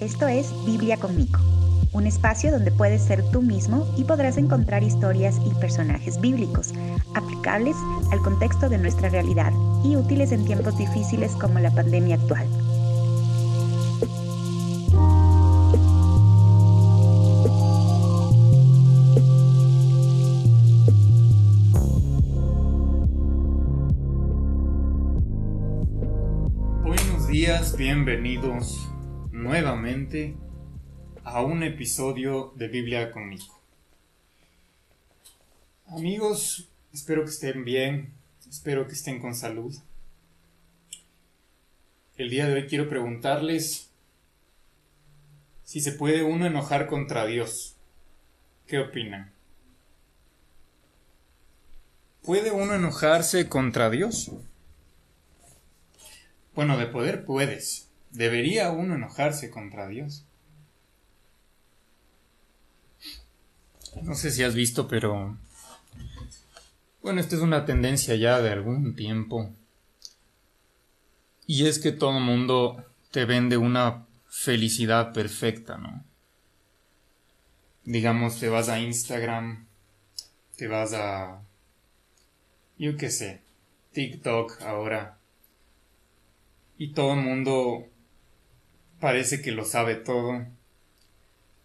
Esto es Biblia conmigo, un espacio donde puedes ser tú mismo y podrás encontrar historias y personajes bíblicos aplicables al contexto de nuestra realidad y útiles en tiempos difíciles como la pandemia actual. Bienvenidos nuevamente a un episodio de Biblia conmigo. Amigos, espero que estén bien, espero que estén con salud. El día de hoy quiero preguntarles si se puede uno enojar contra Dios. ¿Qué opinan? ¿Puede uno enojarse contra Dios? Bueno, de poder puedes, ¿Debería uno enojarse contra Dios? No sé si has visto, pero... Bueno, esta es una tendencia ya de algún tiempo. Y es que todo el mundo te vende una felicidad perfecta, ¿no? Digamos, te vas a Instagram, te vas a... Yo qué sé, TikTok ahora. Y todo el mundo Parece que lo sabe todo.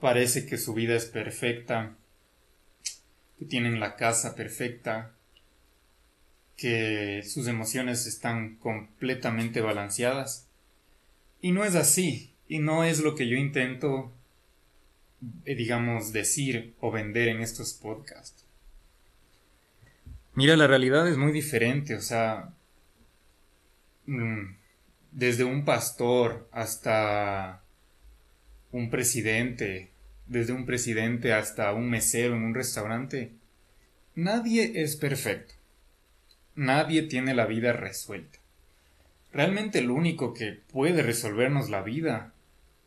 Parece que su vida es perfecta. Que tienen la casa perfecta. Que sus emociones están completamente balanceadas. Y no es así. Y no es lo que yo intento, eh, digamos, decir o vender en estos podcasts. Mira, la realidad es muy diferente. O sea... Mm, desde un pastor hasta un presidente, desde un presidente hasta un mesero en un restaurante, nadie es perfecto. Nadie tiene la vida resuelta. Realmente el único que puede resolvernos la vida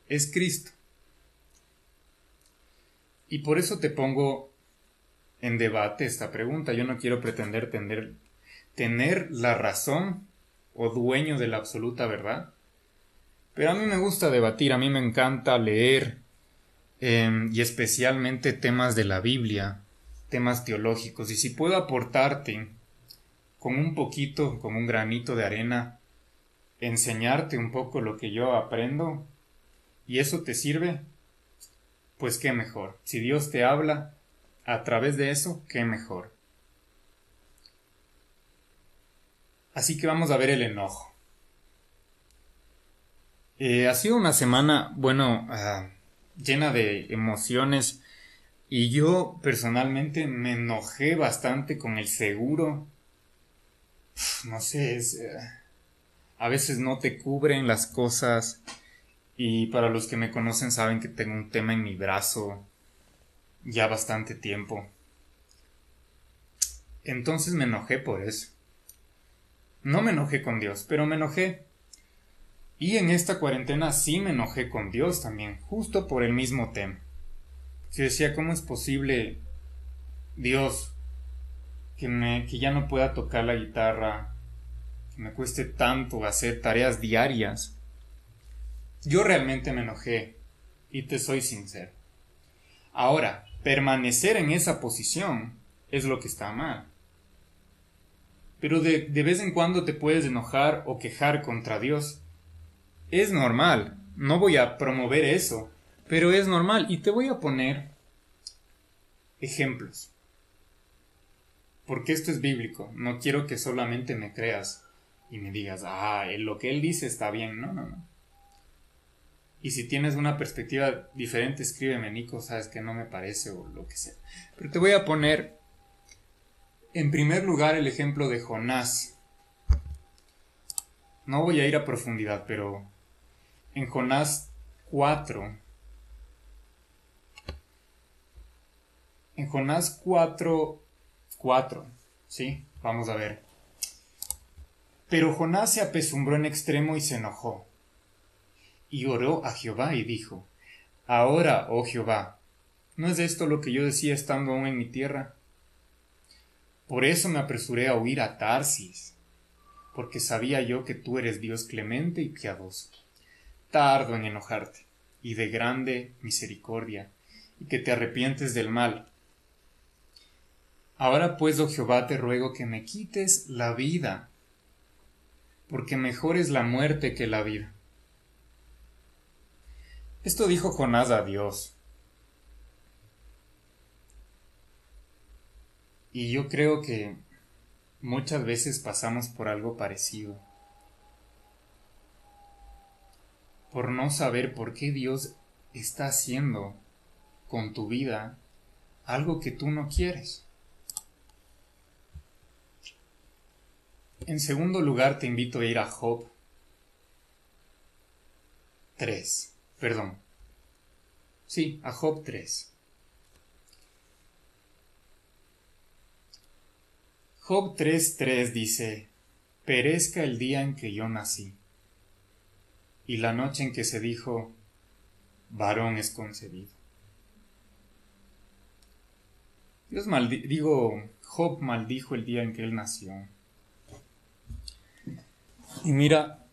es Cristo. Y por eso te pongo en debate esta pregunta. Yo no quiero pretender tener, tener la razón o dueño de la absoluta verdad. Pero a mí me gusta debatir, a mí me encanta leer em, y especialmente temas de la Biblia, temas teológicos. Y si puedo aportarte con un poquito, con un granito de arena, enseñarte un poco lo que yo aprendo y eso te sirve, pues qué mejor. Si Dios te habla a través de eso, qué mejor. Así que vamos a ver el enojo. Eh, ha sido una semana, bueno, ah, llena de emociones y yo personalmente me enojé bastante con el seguro. no sé, eh, a veces no te cubren las cosas y para los que me conocen saben que tengo un tema en mi brazo ya bastante tiempo. Entonces me enojé por eso. No me enojé con Dios, pero me enojé. Y en esta cuarentena sí me enojé con Dios también, justo por el mismo tema. Si decía, ¿cómo es posible Dios que, me, que ya no pueda tocar la guitarra, que me cueste tanto hacer tareas diarias? Yo realmente me enojé, y te soy sincero. Ahora, permanecer en esa posición es lo que está mal pero de, vez en cuando te puedes enojar o quejar contra Dios. Es normal, no voy a promover eso, pero es normal y te voy a poner ejemplos. Porque esto es bíblico, no quiero que solamente me creas y me digas, ah, lo que él dice está bien, no, no, no. Y si tienes una perspectiva diferente, escríbeme, Nico, sabes que no me parece o lo que sea. Pero te voy a poner en primer lugar, el ejemplo de Jonás. No voy a ir a profundidad, pero en Jonás 4, en Jonás 4, 4, ¿sí? Vamos a ver. Pero Jonás se apesumbró en extremo y se enojó. Y oró a Jehová y dijo, Ahora, oh Jehová, ¿no es esto lo que yo decía estando aún en mi tierra? Por eso me apresuré a huir a Tarsis, porque sabía yo que tú eres Dios clemente y piadoso, tardo en enojarte, y de grande misericordia, y que te arrepientes del mal. Ahora pues, oh Jehová, te ruego que me quites la vida, porque mejor es la muerte que la vida. Esto dijo Jonás a Dios. Y yo creo que muchas veces pasamos por algo parecido. Por no saber por qué Dios está haciendo con tu vida algo que tú no quieres. En segundo lugar, te invito a ir a Job 3. Perdón. Sí, a Job 3. Job 3.3 dice, Perezca el día en que yo nací, y la noche en que se dijo, varón es concebido. Dios digo, Job maldijo el día en que él nació. Y mira,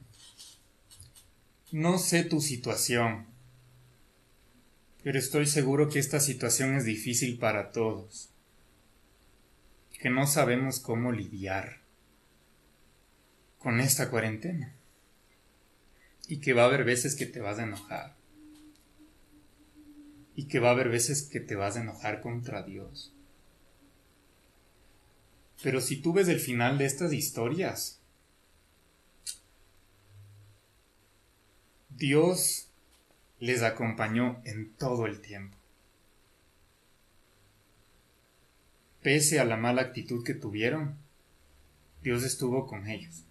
no sé tu situación, pero estoy seguro que esta situación es difícil para todos que no sabemos cómo lidiar con esta cuarentena. Y que va a haber veces que te vas a enojar. Y que va a haber veces que te vas a enojar contra Dios. Pero si tú ves el final de estas historias, Dios les acompañó en todo el tiempo. Pese a la mala actitud que tuvieron, Dios estuvo con ellos.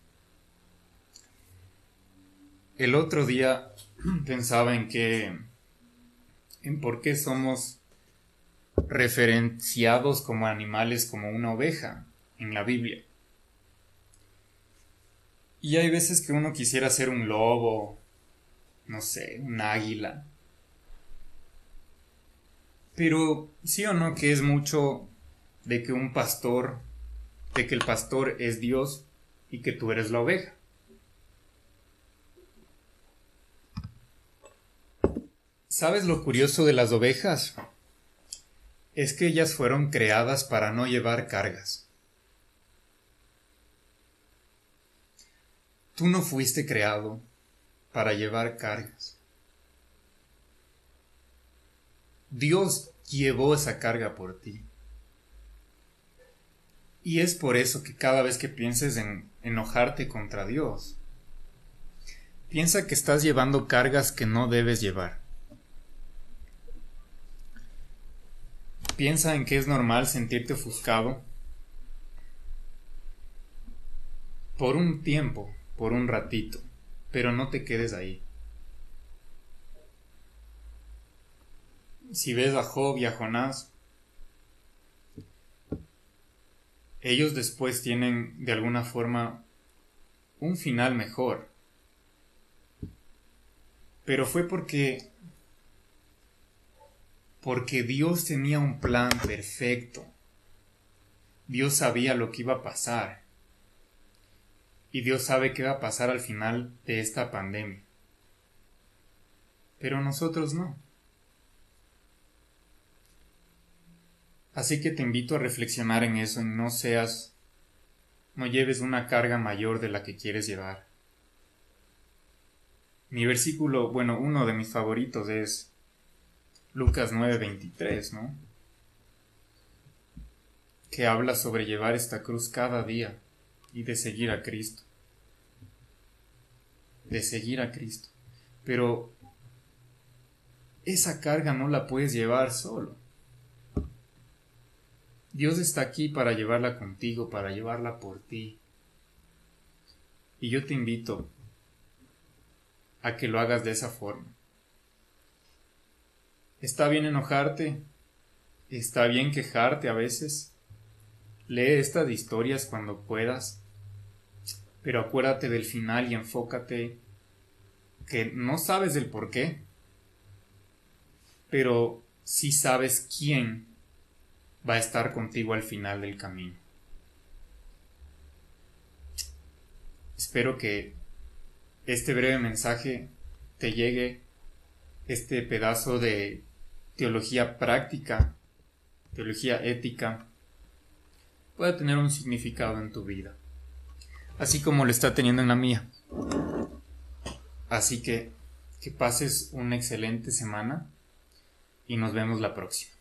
El otro día pensaba en que, en por qué somos referenciados como animales como una oveja en la Biblia. Y hay veces que uno quisiera ser un lobo, no sé, un águila. Pero sí o no que es mucho de que un pastor, de que el pastor es Dios y que tú eres la oveja. ¿Sabes lo curioso de las ovejas? Es que ellas fueron creadas para no llevar cargas. Tú no fuiste creado para llevar cargas. Dios llevó esa carga por ti. Y es por eso que cada vez que pienses en enojarte contra Dios, piensa que estás llevando cargas que no debes llevar. Piensa en que es normal sentirte ofuscado por un tiempo, por un ratito, pero no te quedes ahí. Si ves a Job y a Jonás, ellos después tienen de alguna forma un final mejor. Pero fue porque porque Dios tenía un plan perfecto. Dios sabía lo que iba a pasar. Y Dios sabe qué va a pasar al final de esta pandemia. Pero nosotros no. Así que te invito a reflexionar en eso, en no seas, no lleves una carga mayor de la que quieres llevar. Mi versículo, bueno, uno de mis favoritos es Lucas 9:23, ¿no? Que habla sobre llevar esta cruz cada día y de seguir a Cristo. De seguir a Cristo. Pero esa carga no la puedes llevar solo. Dios está aquí para llevarla contigo, para llevarla por ti. Y yo te invito a que lo hagas de esa forma. Está bien enojarte, está bien quejarte a veces. Lee estas historias cuando puedas, pero acuérdate del final y enfócate que no sabes el por qué, pero sí sabes quién va a estar contigo al final del camino. Espero que este breve mensaje te llegue, este pedazo de teología práctica, teología ética, pueda tener un significado en tu vida, así como lo está teniendo en la mía. Así que que pases una excelente semana y nos vemos la próxima.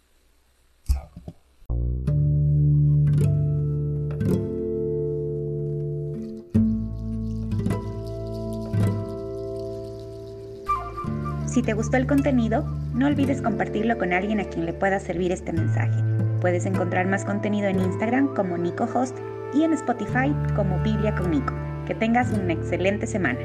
Si te gustó el contenido, no olvides compartirlo con alguien a quien le pueda servir este mensaje. Puedes encontrar más contenido en Instagram como NicoHost y en Spotify como Biblia con Nico. Que tengas una excelente semana.